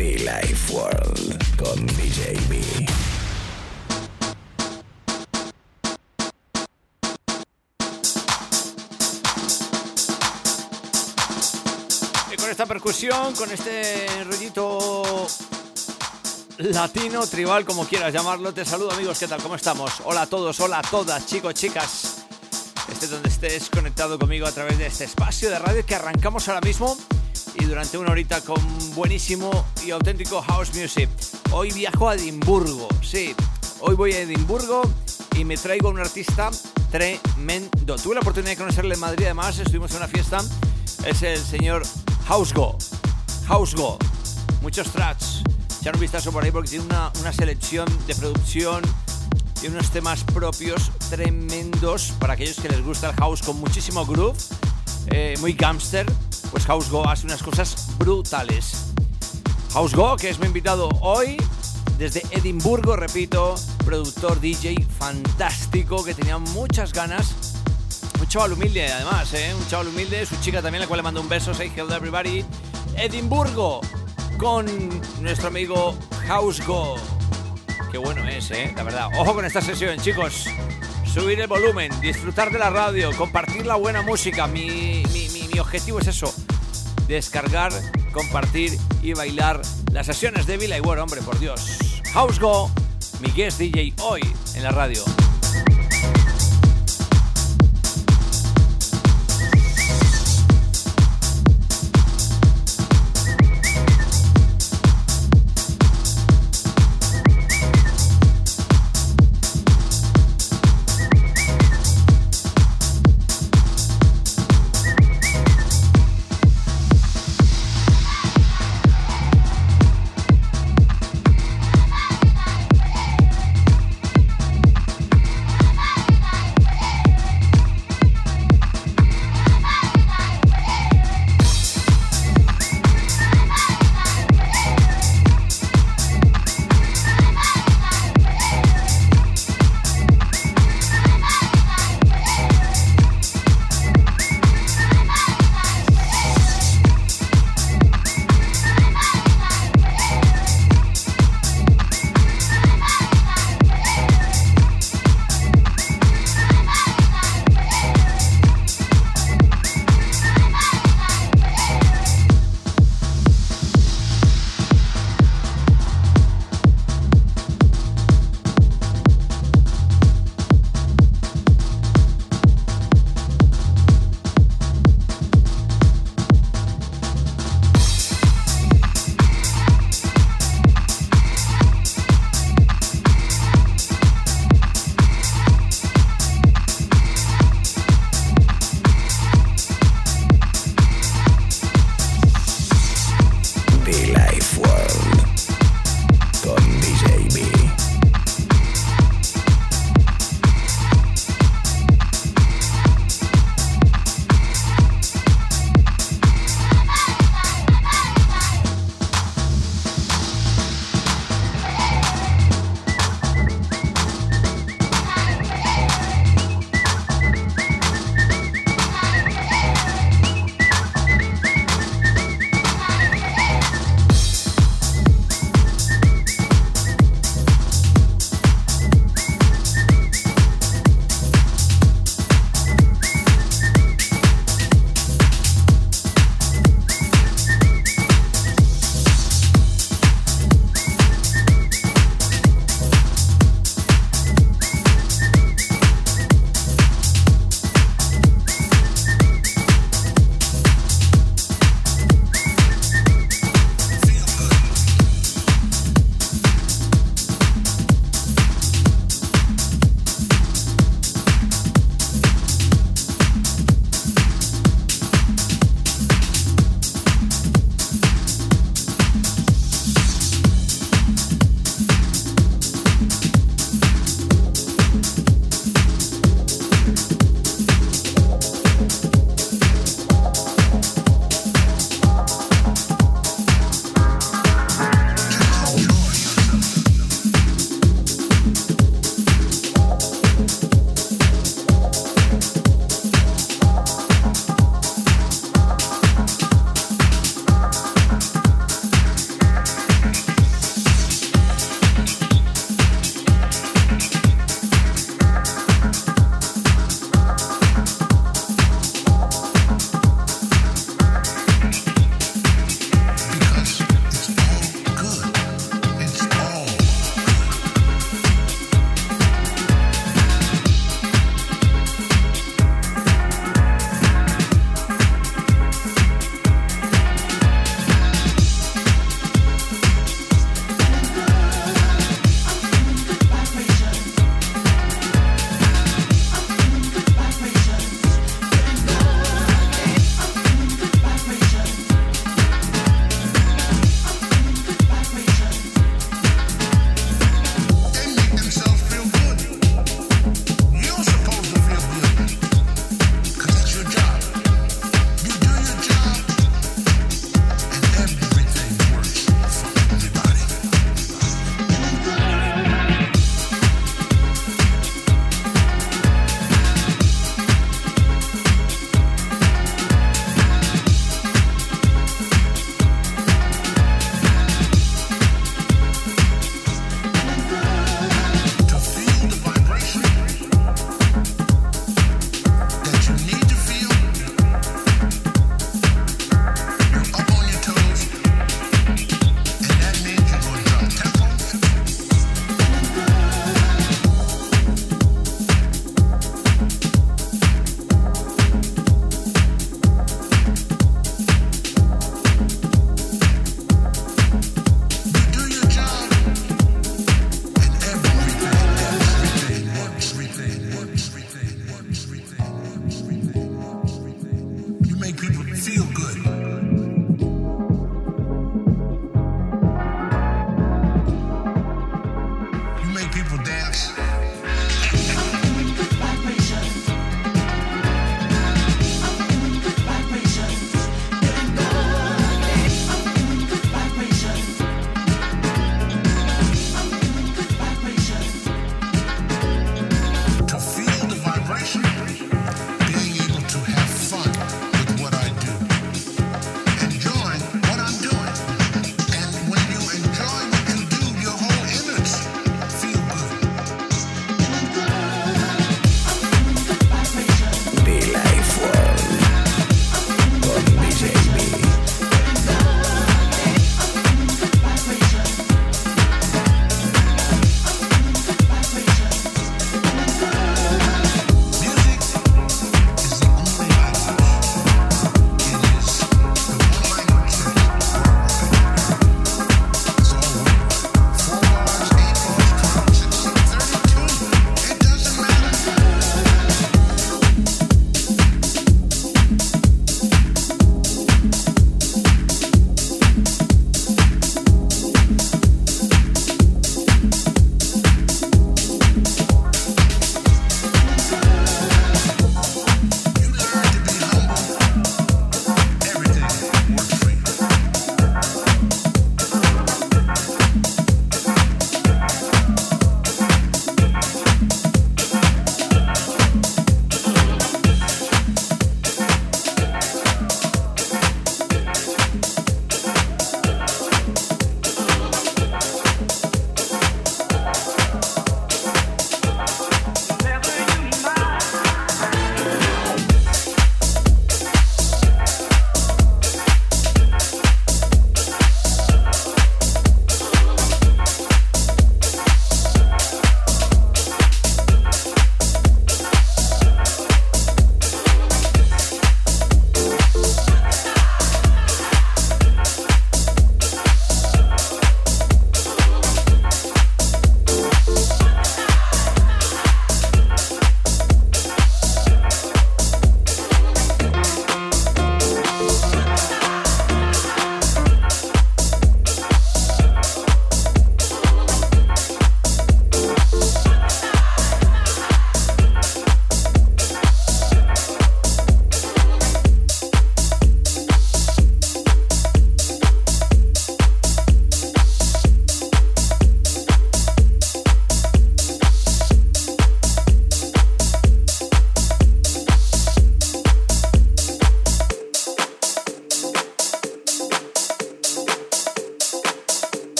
Be Life World con DJ B. Esta percusión, con este rollito latino, tribal, como quieras llamarlo, te saludo amigos, ¿qué tal? ¿Cómo estamos? Hola a todos, hola a todas, chicos, chicas. Estés donde estés conectado conmigo a través de este espacio de radio que arrancamos ahora mismo durante una horita con buenísimo y auténtico house music. Hoy viajo a Edimburgo, sí, hoy voy a Edimburgo y me traigo a un artista tremendo. Tuve la oportunidad de conocerle en Madrid, además estuvimos en una fiesta, es el señor Housego. Housego, muchos tracks. Ya un vistazo por ahí porque tiene una, una selección de producción y unos temas propios tremendos para aquellos que les gusta el house con muchísimo groove, eh, muy gangster. Pues House Go hace unas cosas brutales. House Go, que es mi invitado hoy desde Edimburgo, repito, productor DJ fantástico que tenía muchas ganas. Un chaval humilde, además, ¿eh? un chaval humilde. Su chica también, la cual le mando un beso. Say hello everybody. Edimburgo con nuestro amigo House Go. Qué bueno es, ¿eh? La verdad. Ojo con esta sesión, chicos. Subir el volumen, disfrutar de la radio, compartir la buena música. Mi, mi, mi, objetivo es eso. Descargar, compartir y bailar las sesiones de Vila y bueno, hombre, por Dios. House Go, mi guest DJ hoy en la radio.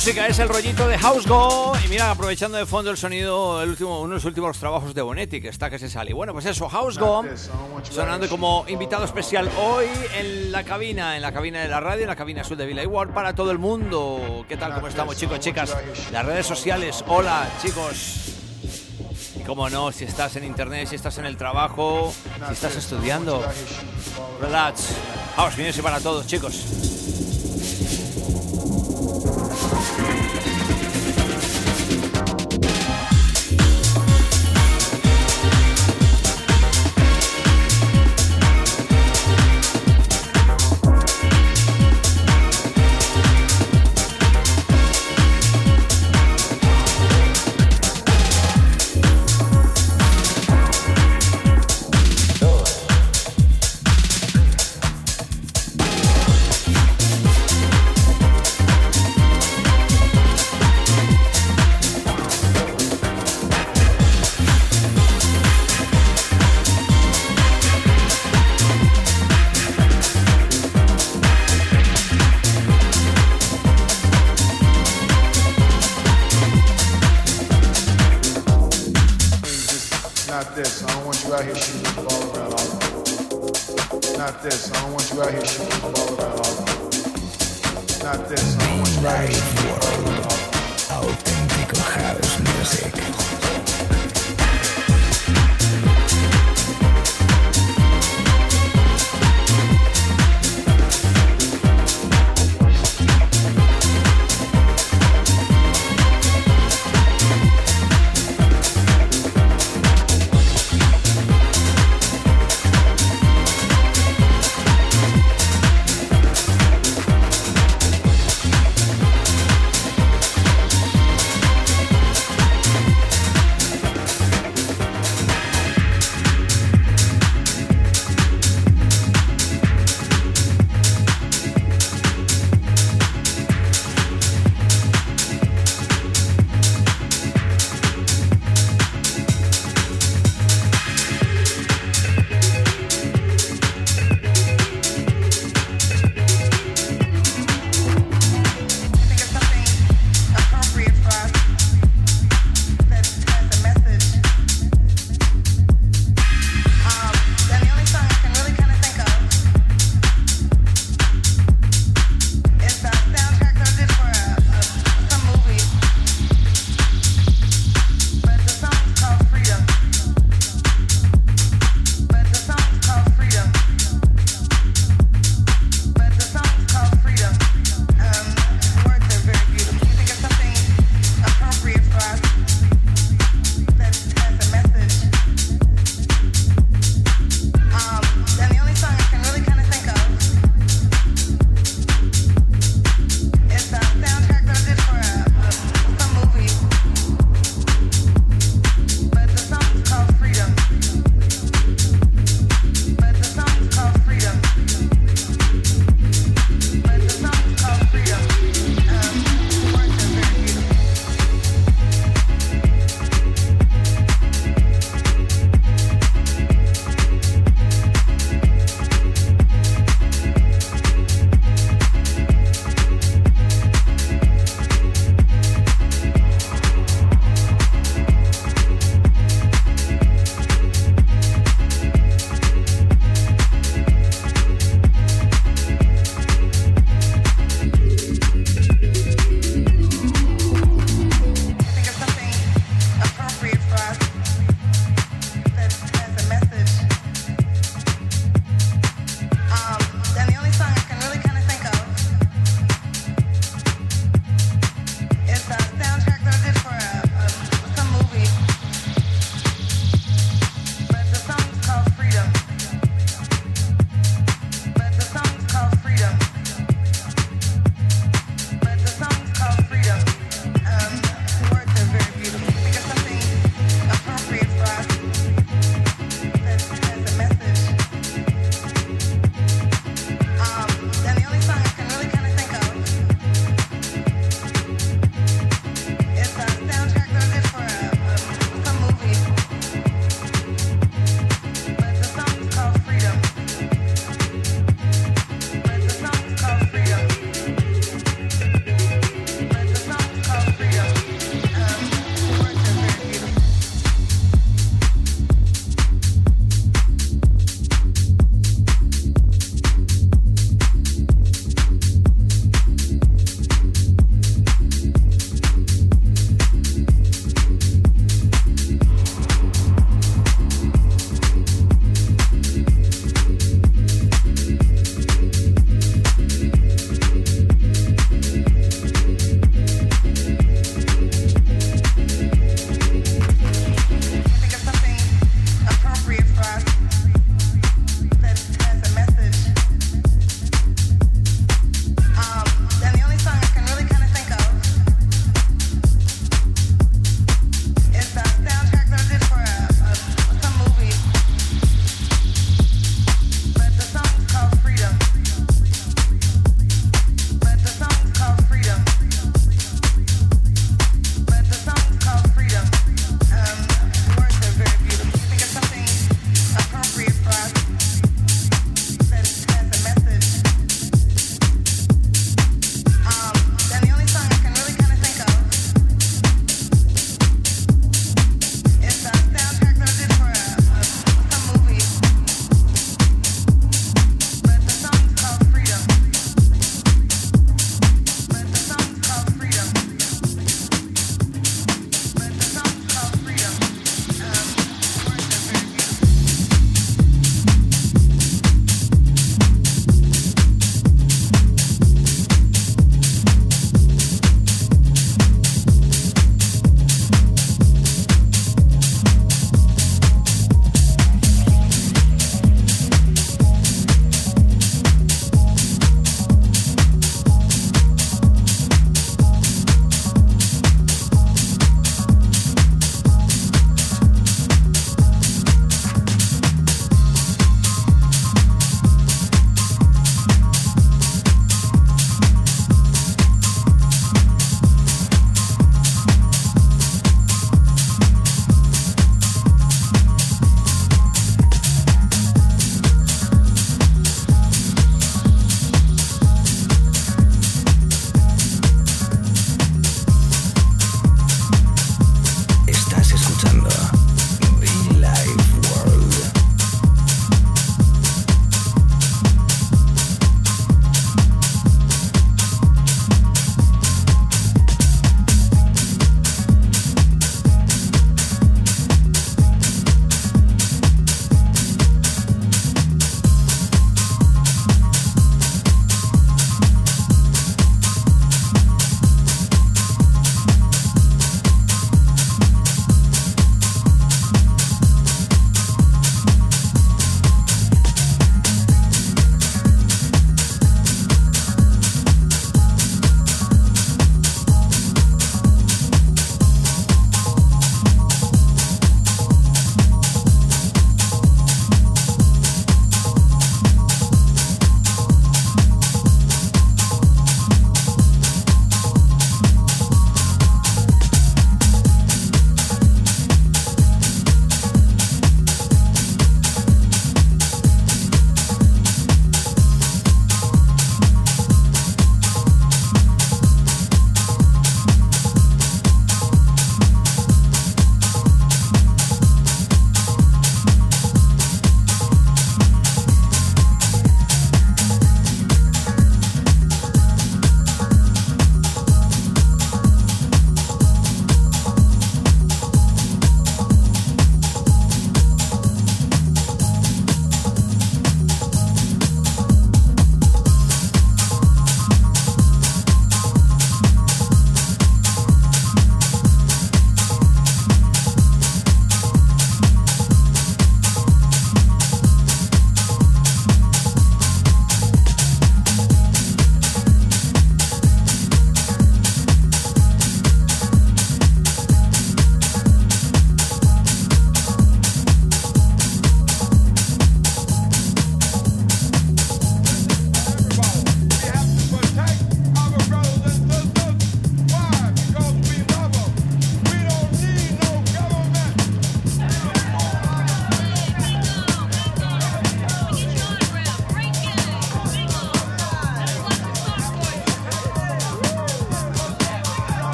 Música, es el rollito de House Go. Y mira, aprovechando de fondo el sonido, el último, uno de los últimos trabajos de Bonetti, que está que se sale. Bueno, pues eso, House Go, sonando como invitado especial hoy en la cabina, en la cabina de la radio, en la cabina azul de Villa World para todo el mundo. ¿Qué tal? ¿Cómo estamos, chicos, chicas? Las redes sociales, hola, chicos. Y como no, si estás en internet, si estás en el trabajo, si estás estudiando, relax. House Music para todos, chicos.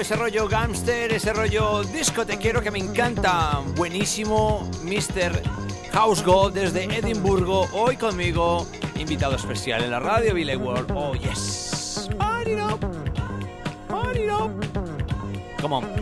Ese rollo gangster, ese rollo disco te quiero que me encanta. Buenísimo, Mr. House Gold desde Edimburgo, hoy conmigo, invitado especial en la radio Billy World. Oh, yes. Come on.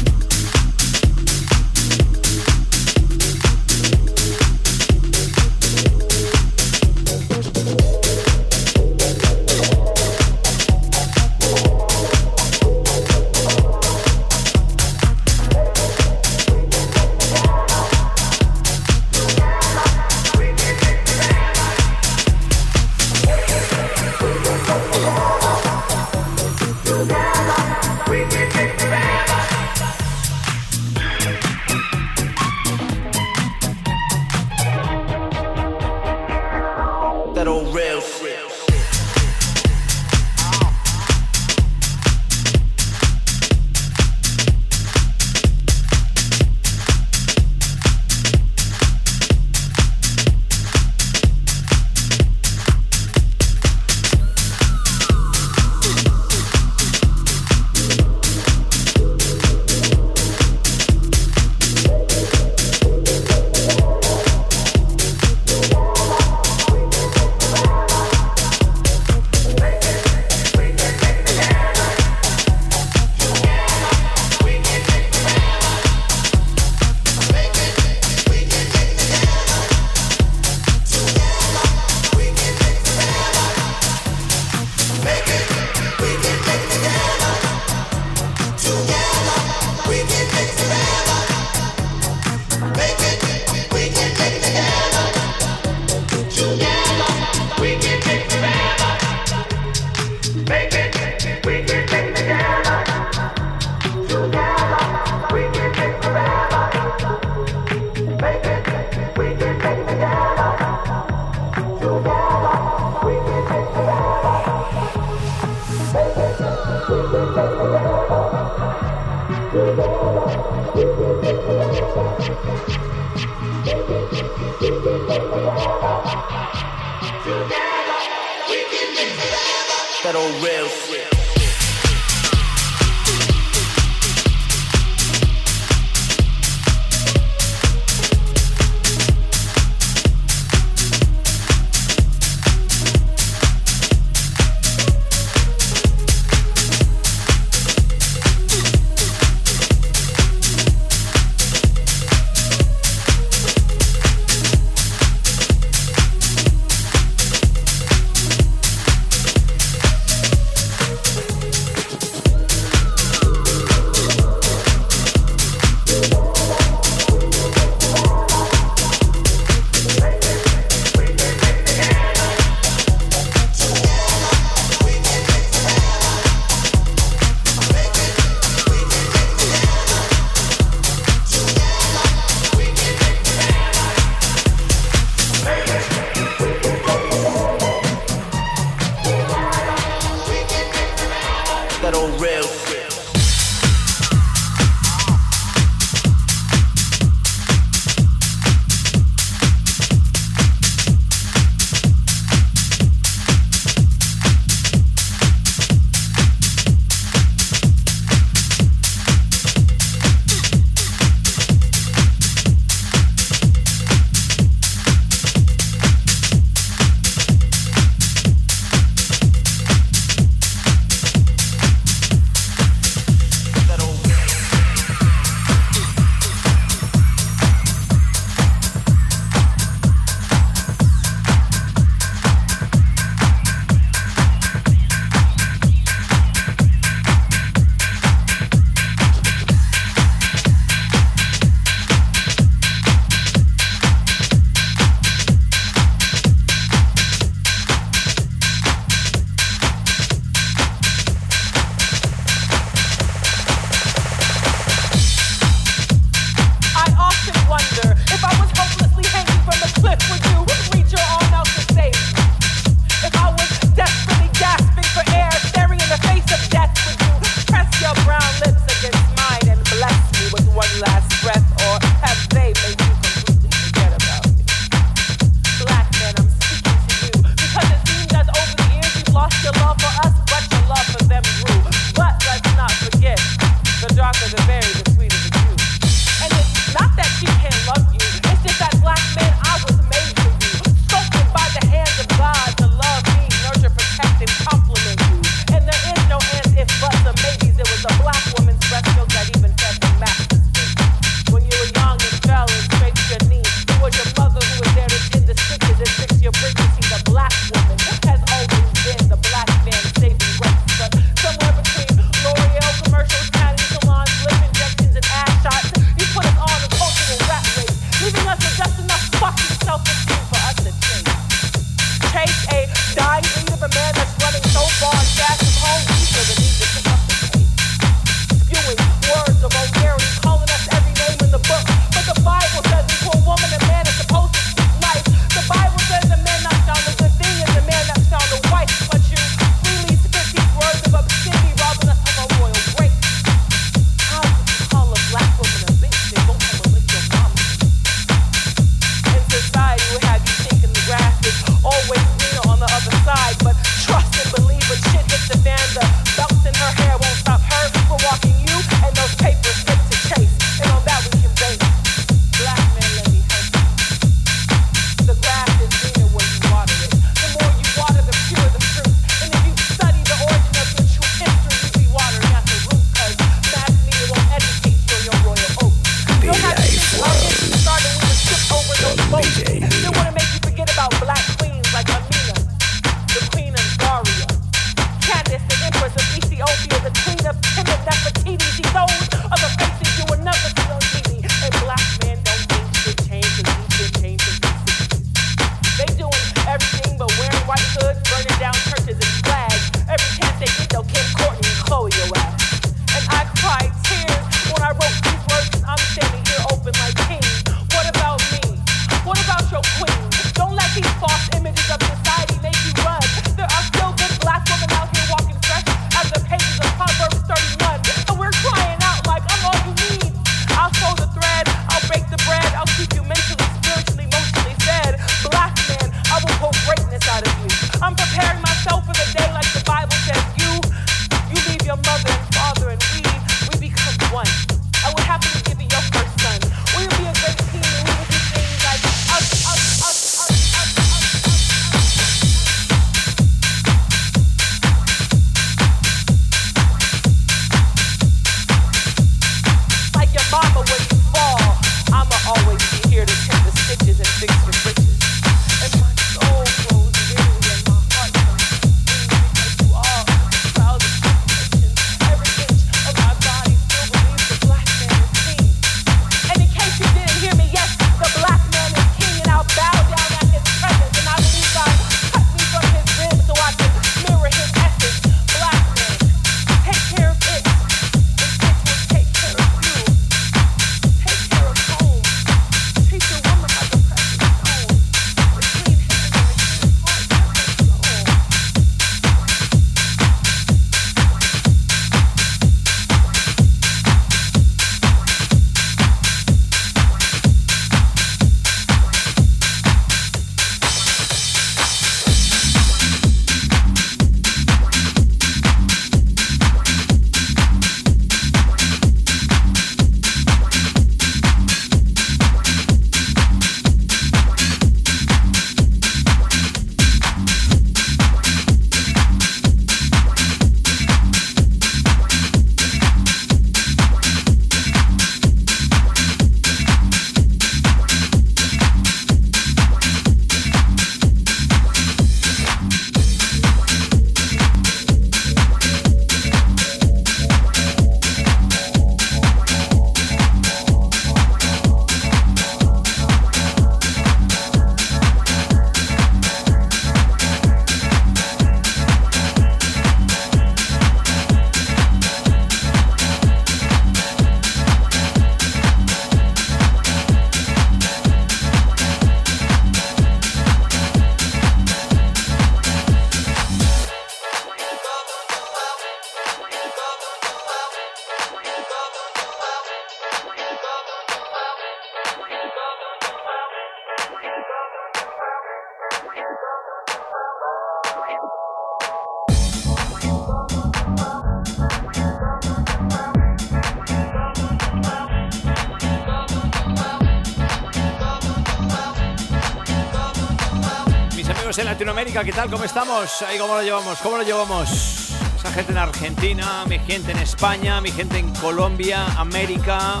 ¿Qué tal? ¿Cómo estamos? Ahí cómo lo llevamos, ¿cómo lo llevamos? Esa gente en Argentina, mi gente en España, mi gente en Colombia, América,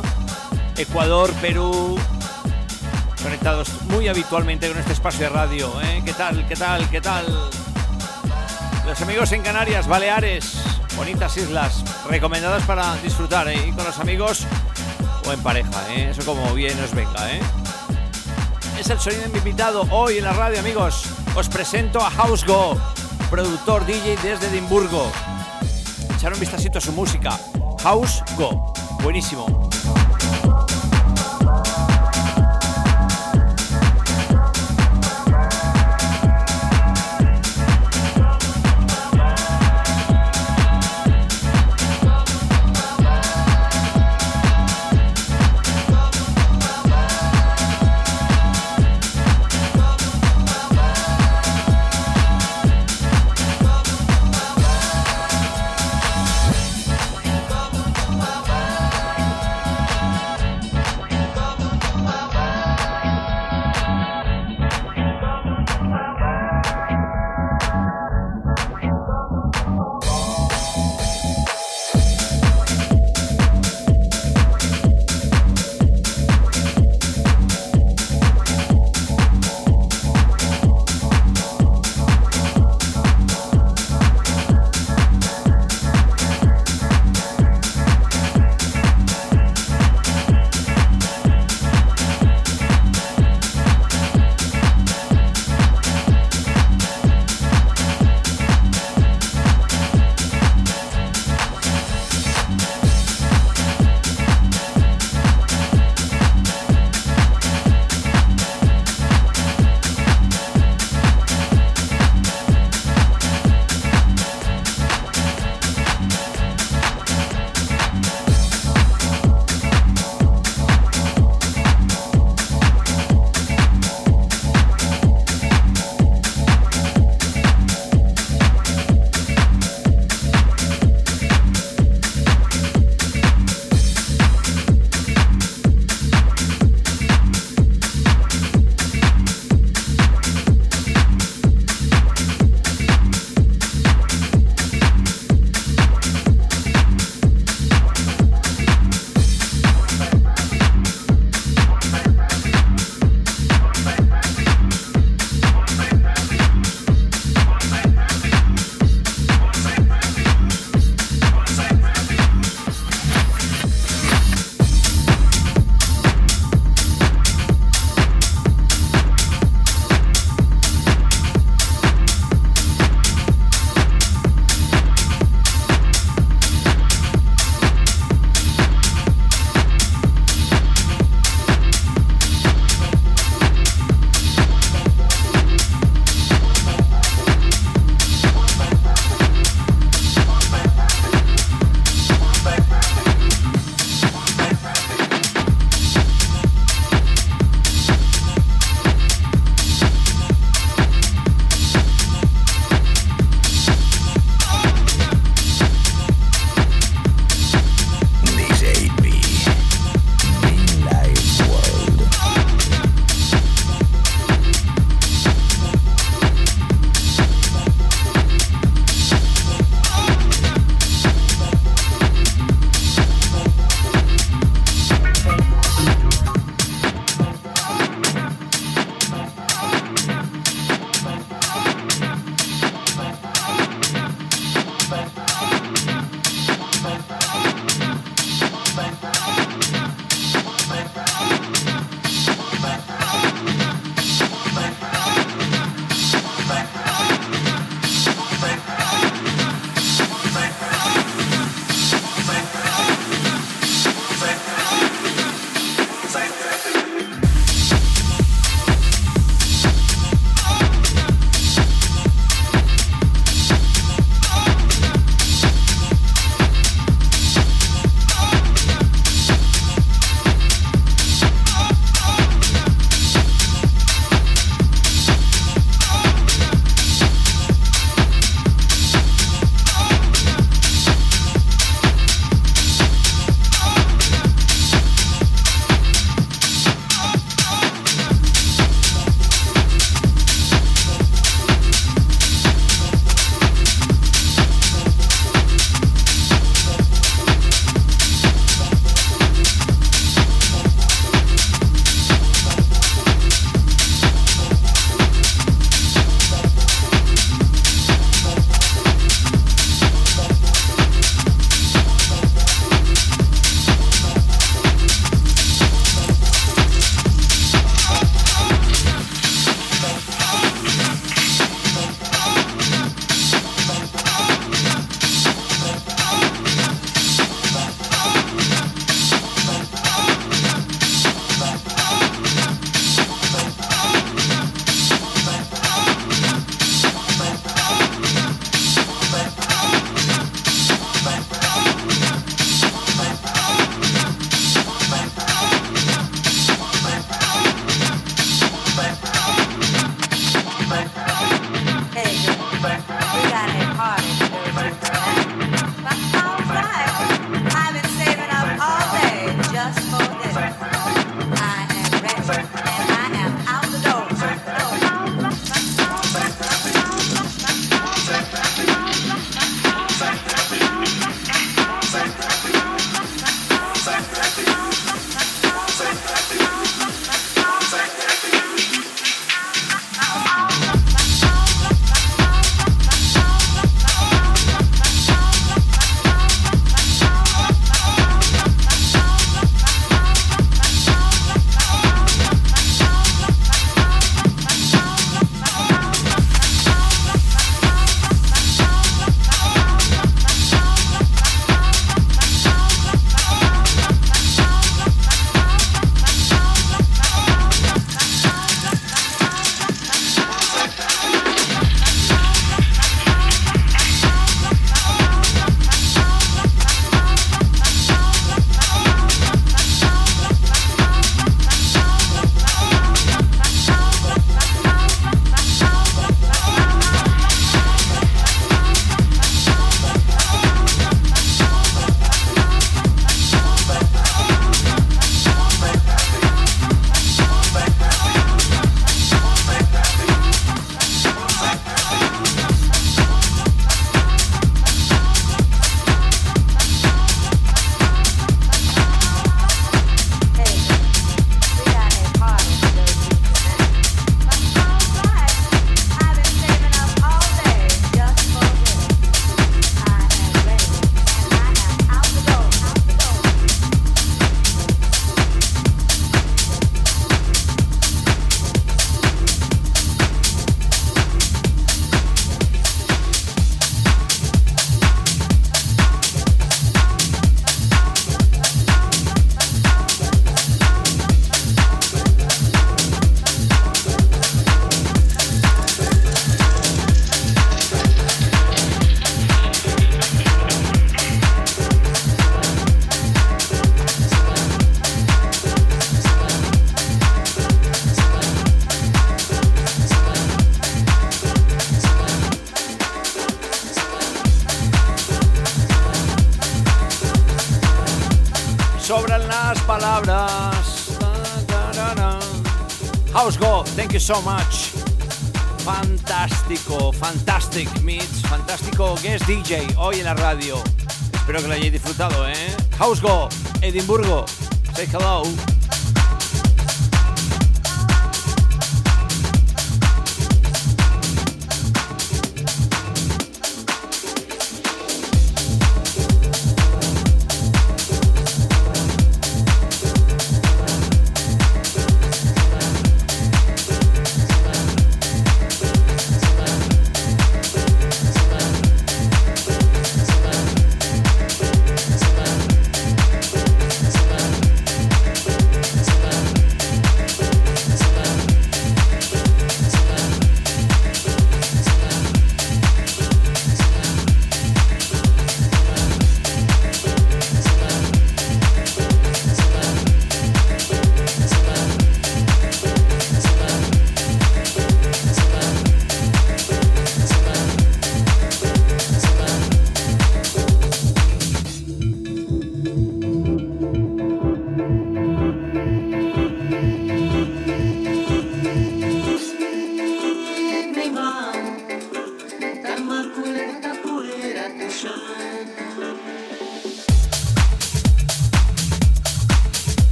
Ecuador, Perú, conectados muy habitualmente con este espacio de radio, ¿eh? ¿Qué tal? ¿Qué tal? ¿Qué tal? Los amigos en Canarias, Baleares, bonitas islas, recomendadas para disfrutar, ¿eh? Con los amigos o en pareja, ¿eh? Eso como bien os venga, ¿eh? Es el sonido de mi invitado hoy en la radio, amigos os presento a House Go, productor DJ desde Edimburgo. Echar un vistacito a su música. House Go, buenísimo. So much. Fantástico, fantastic mix, fantástico guest DJ hoy en la radio. Espero que lo hayáis disfrutado, ¿eh? House Go, Edimburgo. Say hello.